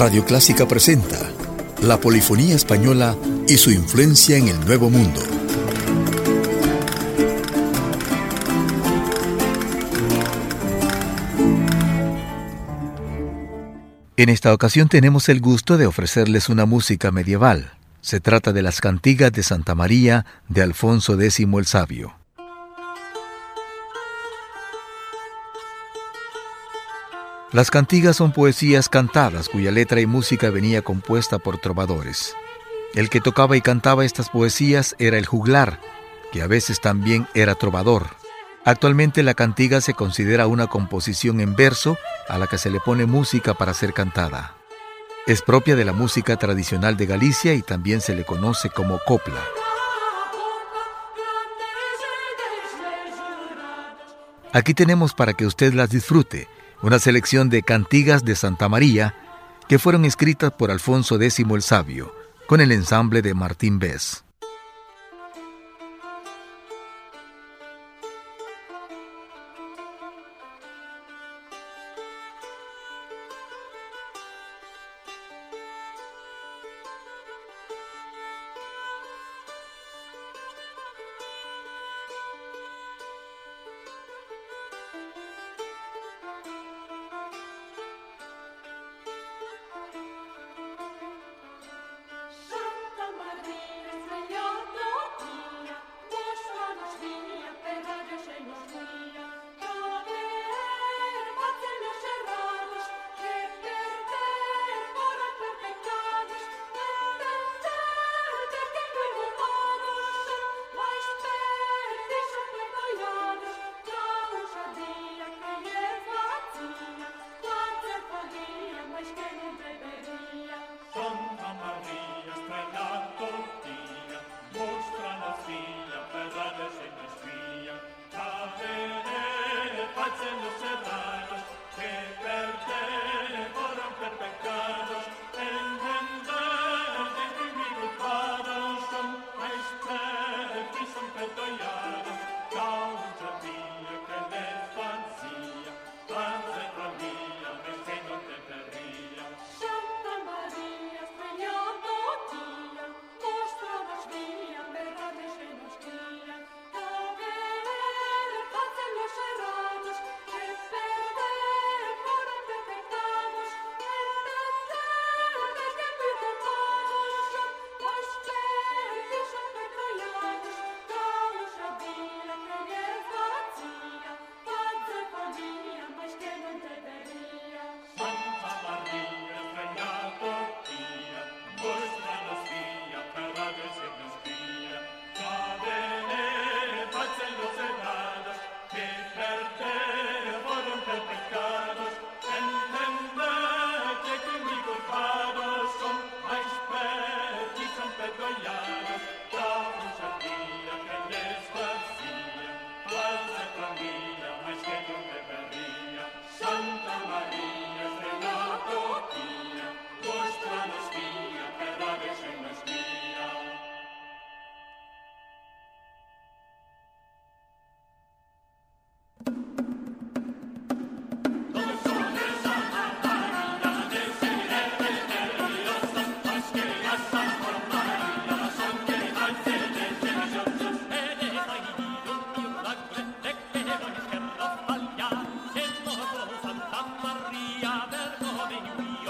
Radio Clásica presenta la polifonía española y su influencia en el Nuevo Mundo. En esta ocasión tenemos el gusto de ofrecerles una música medieval. Se trata de las cantigas de Santa María de Alfonso X el Sabio. Las cantigas son poesías cantadas cuya letra y música venía compuesta por trovadores. El que tocaba y cantaba estas poesías era el juglar, que a veces también era trovador. Actualmente la cantiga se considera una composición en verso a la que se le pone música para ser cantada. Es propia de la música tradicional de Galicia y también se le conoce como copla. Aquí tenemos para que usted las disfrute una selección de cantigas de Santa María que fueron escritas por Alfonso X el Sabio, con el ensamble de Martín Bess.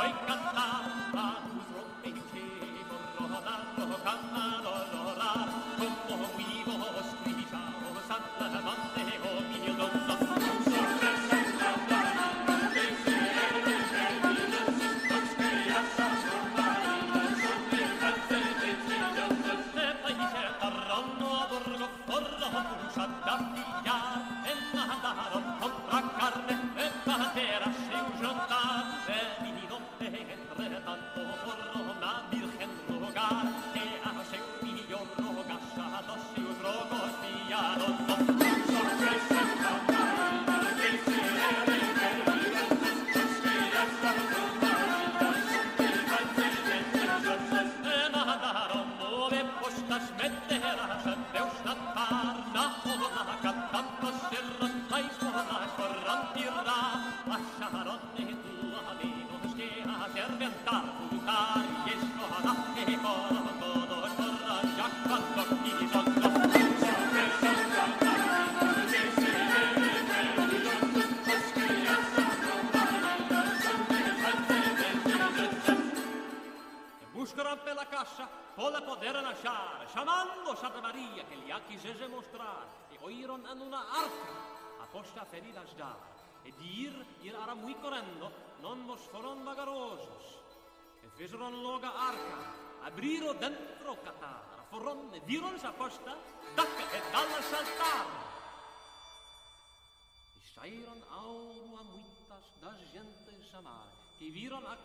Bike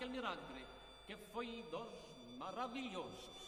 aquel milagre que foi dos maravilhosos.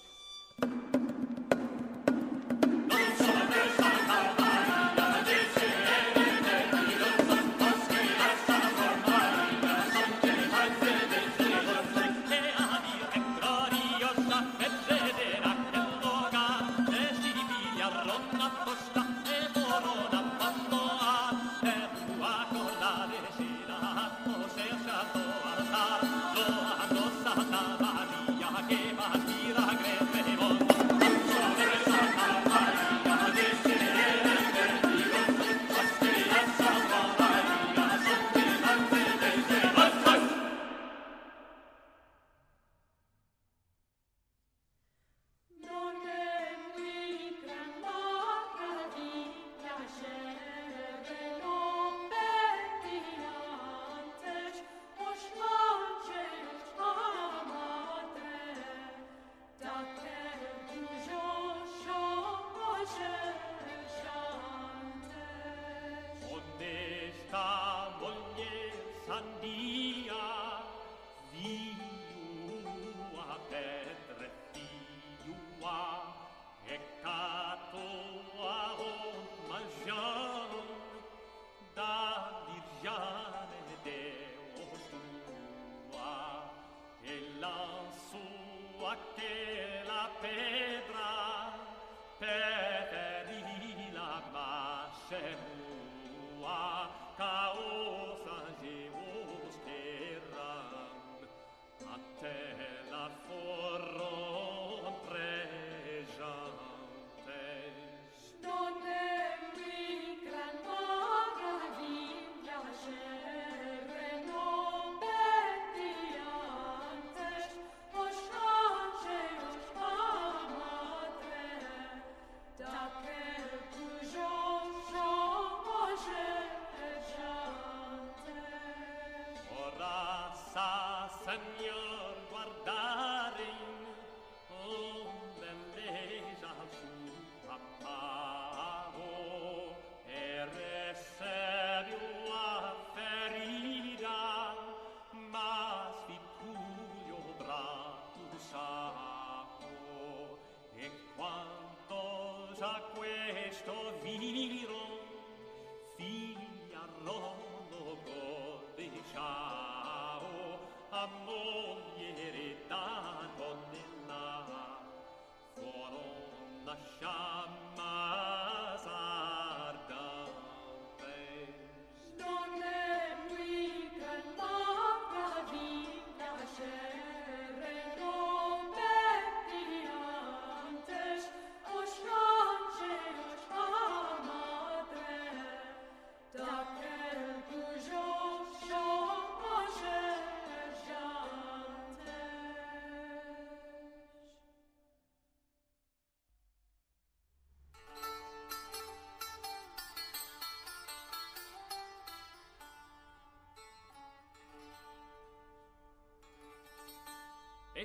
lasciamma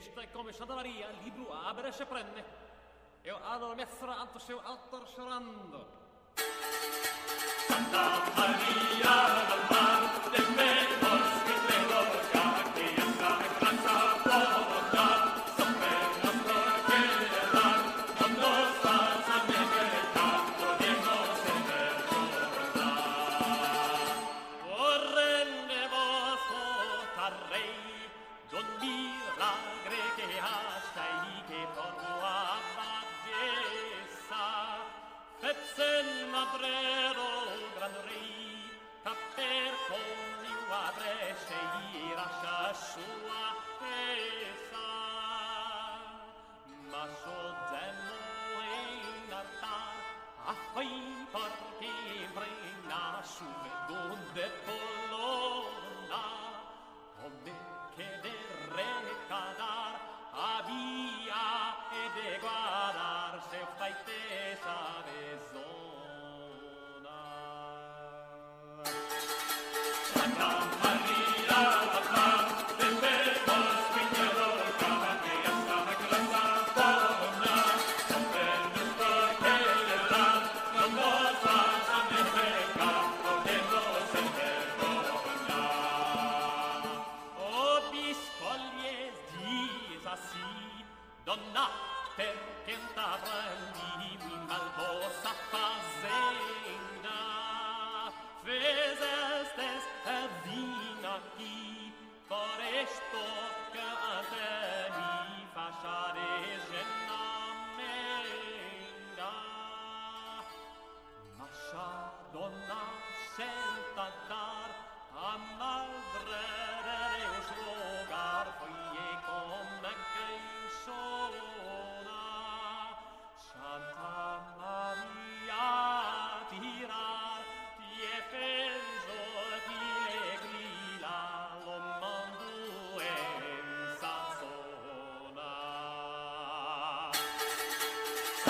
ecita come sadalaria libru aberesce prenne. Eu ador mezzra antos eu altor sorando. Santa Maria,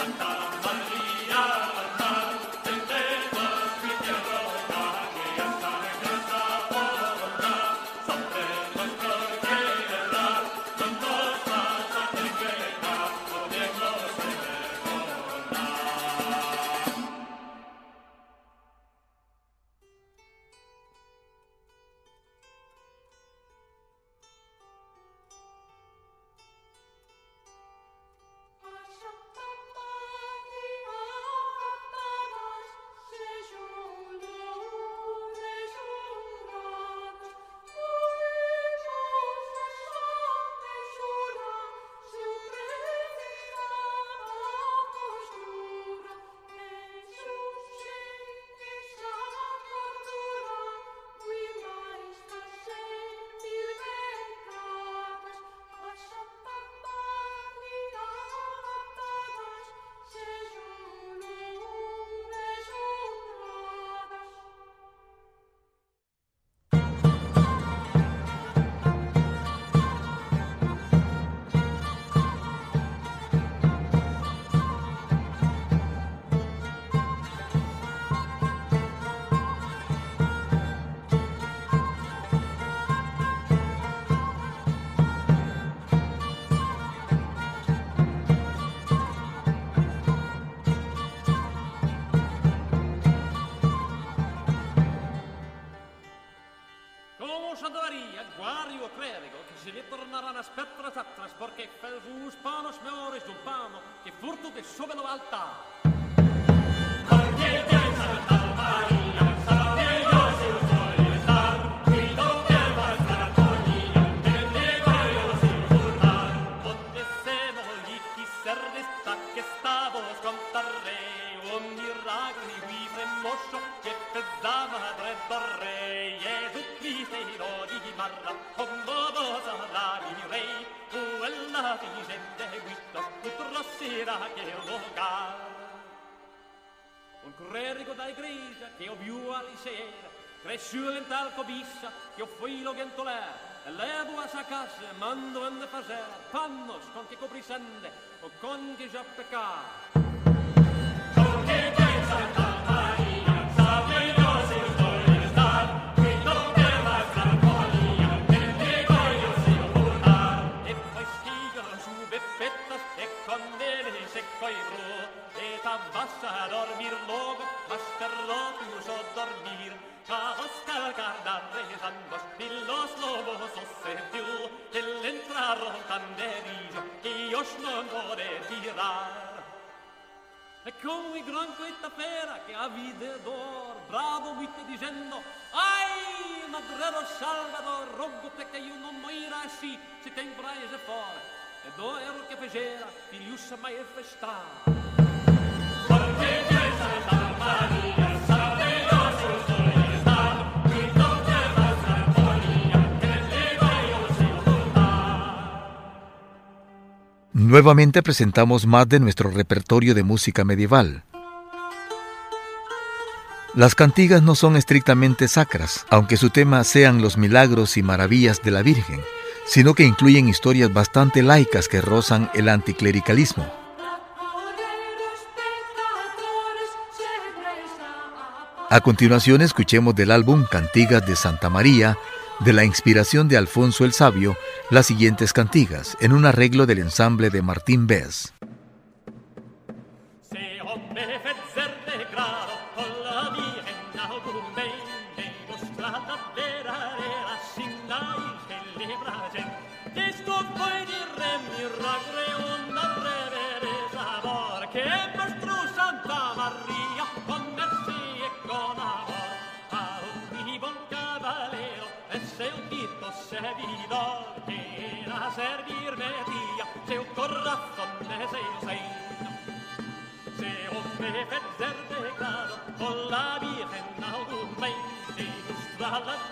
Santara. Aquario clerico che si ritornerà a spettra tatras perché felsus panos meores giumpamo che furto che sovelo alta. Perché che è vocale. Un clerico dai grida che ho più alisera, cresciuto in tal cobissa che ho filo gentolera, levo a sa casa, mando in fasera, pannos con che coprisende o con che già peccare. Con che pensa cantando y los lobos se dio el entrar banderillo que yo no pode tirar. É como o gran questa pera che a vide é d'or, bravo mi sta dicendo, ai madrero salvador, rogo te che io non moira sì, se te imbraese fora. e do ero che fecera, figliussa mai e festare. Nuevamente presentamos más de nuestro repertorio de música medieval. Las cantigas no son estrictamente sacras, aunque su tema sean los milagros y maravillas de la Virgen, sino que incluyen historias bastante laicas que rozan el anticlericalismo. A continuación escuchemos del álbum Cantigas de Santa María de la inspiración de Alfonso el Sabio las siguientes cantigas en un arreglo del ensamble de Martín Bess. فقط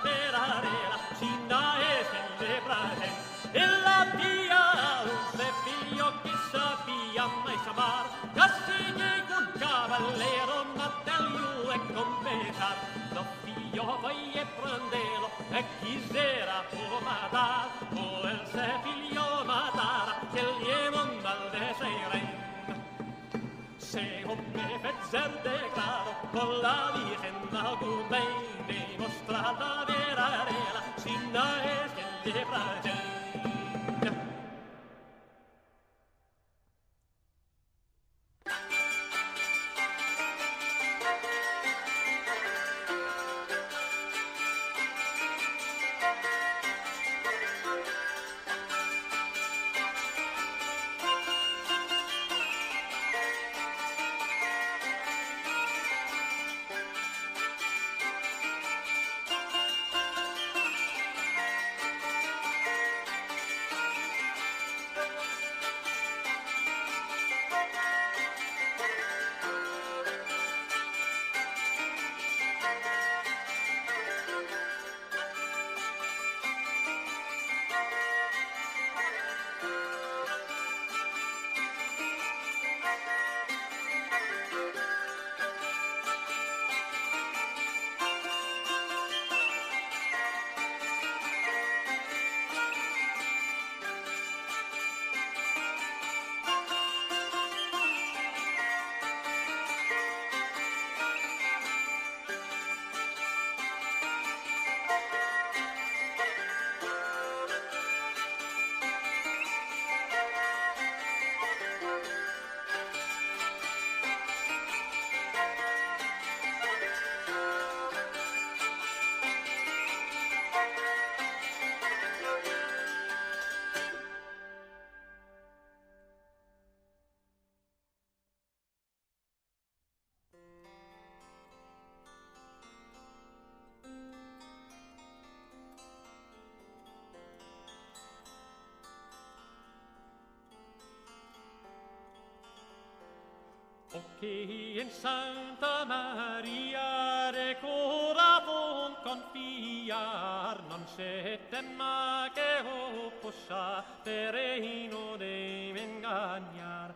O che in Santa Maria recuravum confiar, non setem ma che o possa pereino de vengagnar.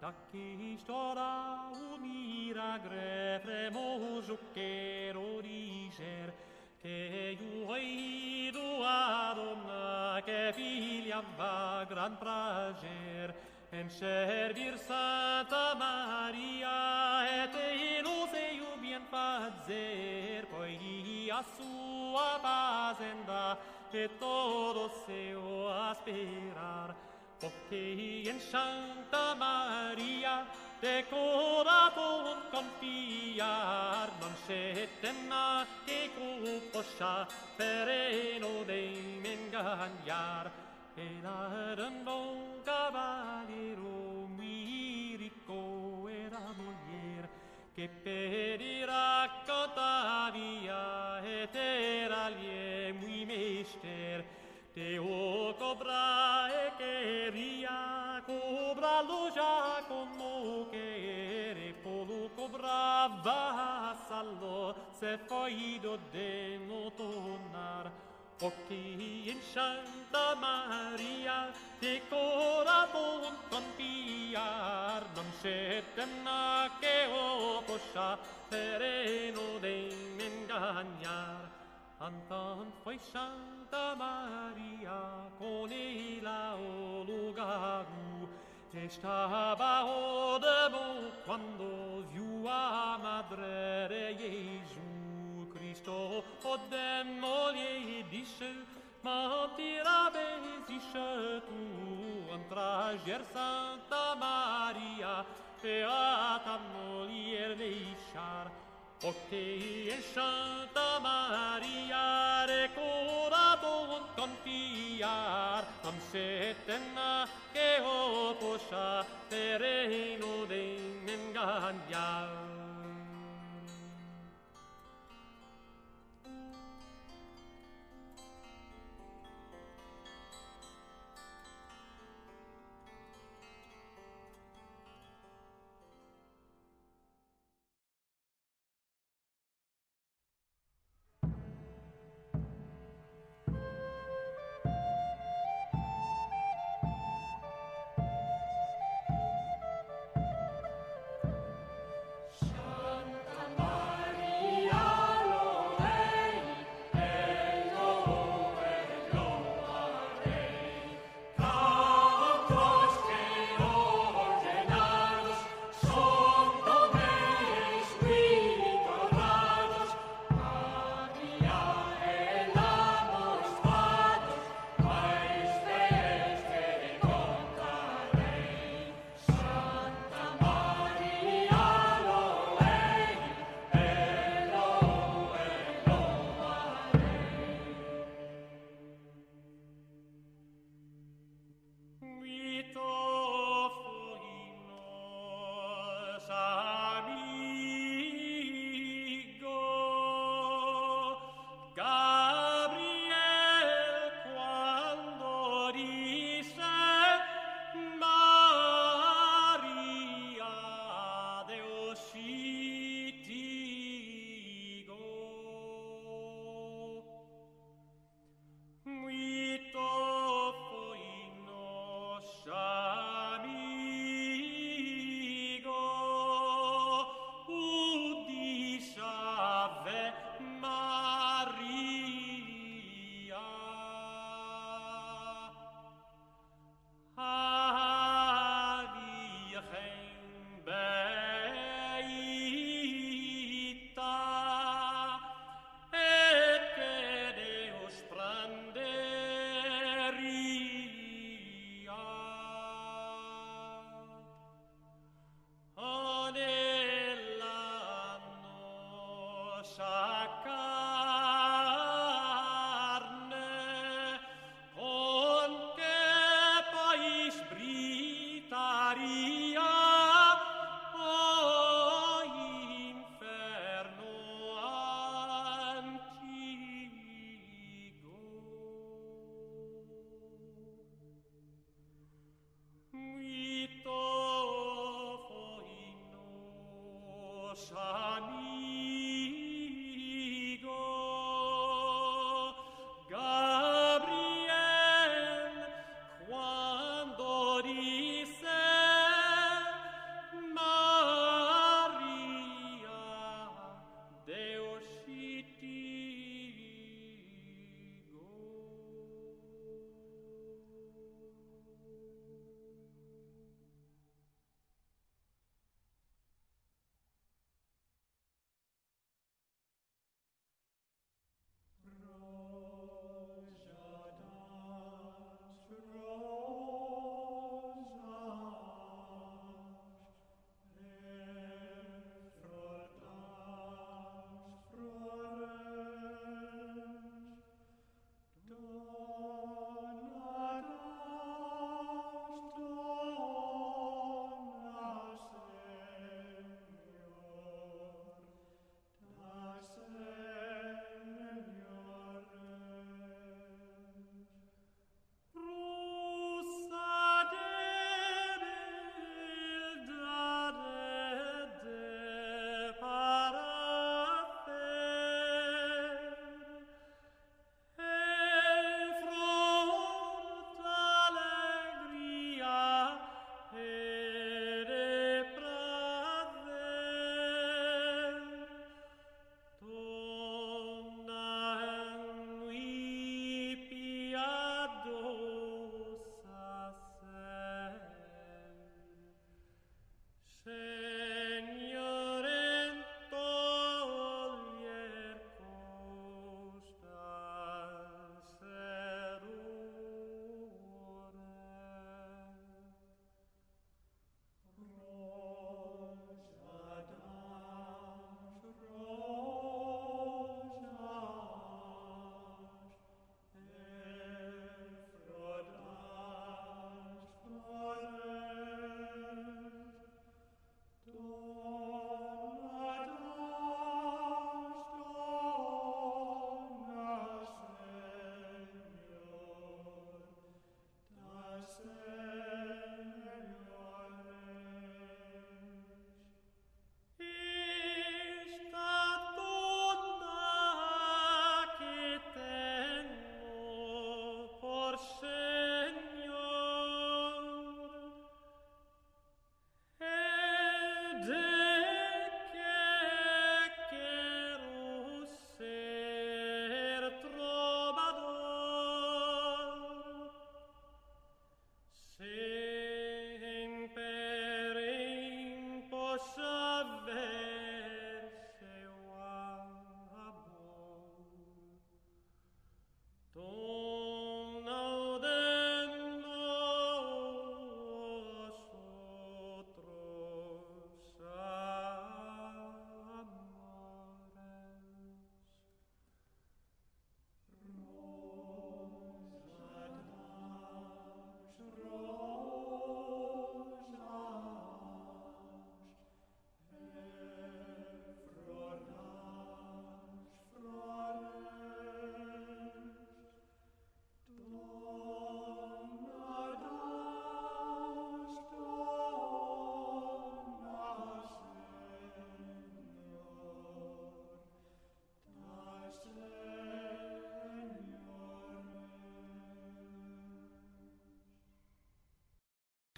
Da chi stora un miragre premoso chero dicer, che iuidu donna che figlia va gran prager, En servir Santa Maria, et ilus eiu bien fazer, poigia sua pasenda, et todo seu aspirar. Porque en Santa Maria, te coraton confiar, non scetenna che cupo scià, per eno dei mengagnare. E la un cavaliero muy ricco era moglie che per i raccontavia et era lie muy mester te o cobra e queria cobra lo già como che polo cobra vassallo se foi do de Occhi in Santa Maria, decora bon contiar, non settemna che o possa pereno de mengagnare. Anton foi Santa Maria, con ila o lugaru, che stava o debo quando viu a madre Jesu. Christo, dem moliei diše, ma tirabe ziše tu, antrajer Santa Maria, beata molier veishar, Octe e Santa Maria, recora bon confiar, am setena che oposa, terreno de menganiar.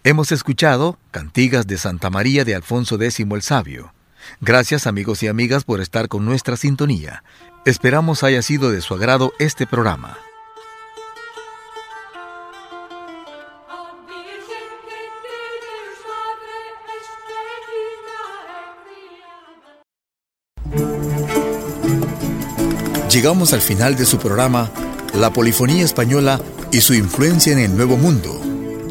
Hemos escuchado Cantigas de Santa María de Alfonso X el Sabio. Gracias amigos y amigas por estar con nuestra sintonía. Esperamos haya sido de su agrado este programa. Llegamos al final de su programa La Polifonía Española y su influencia en el Nuevo Mundo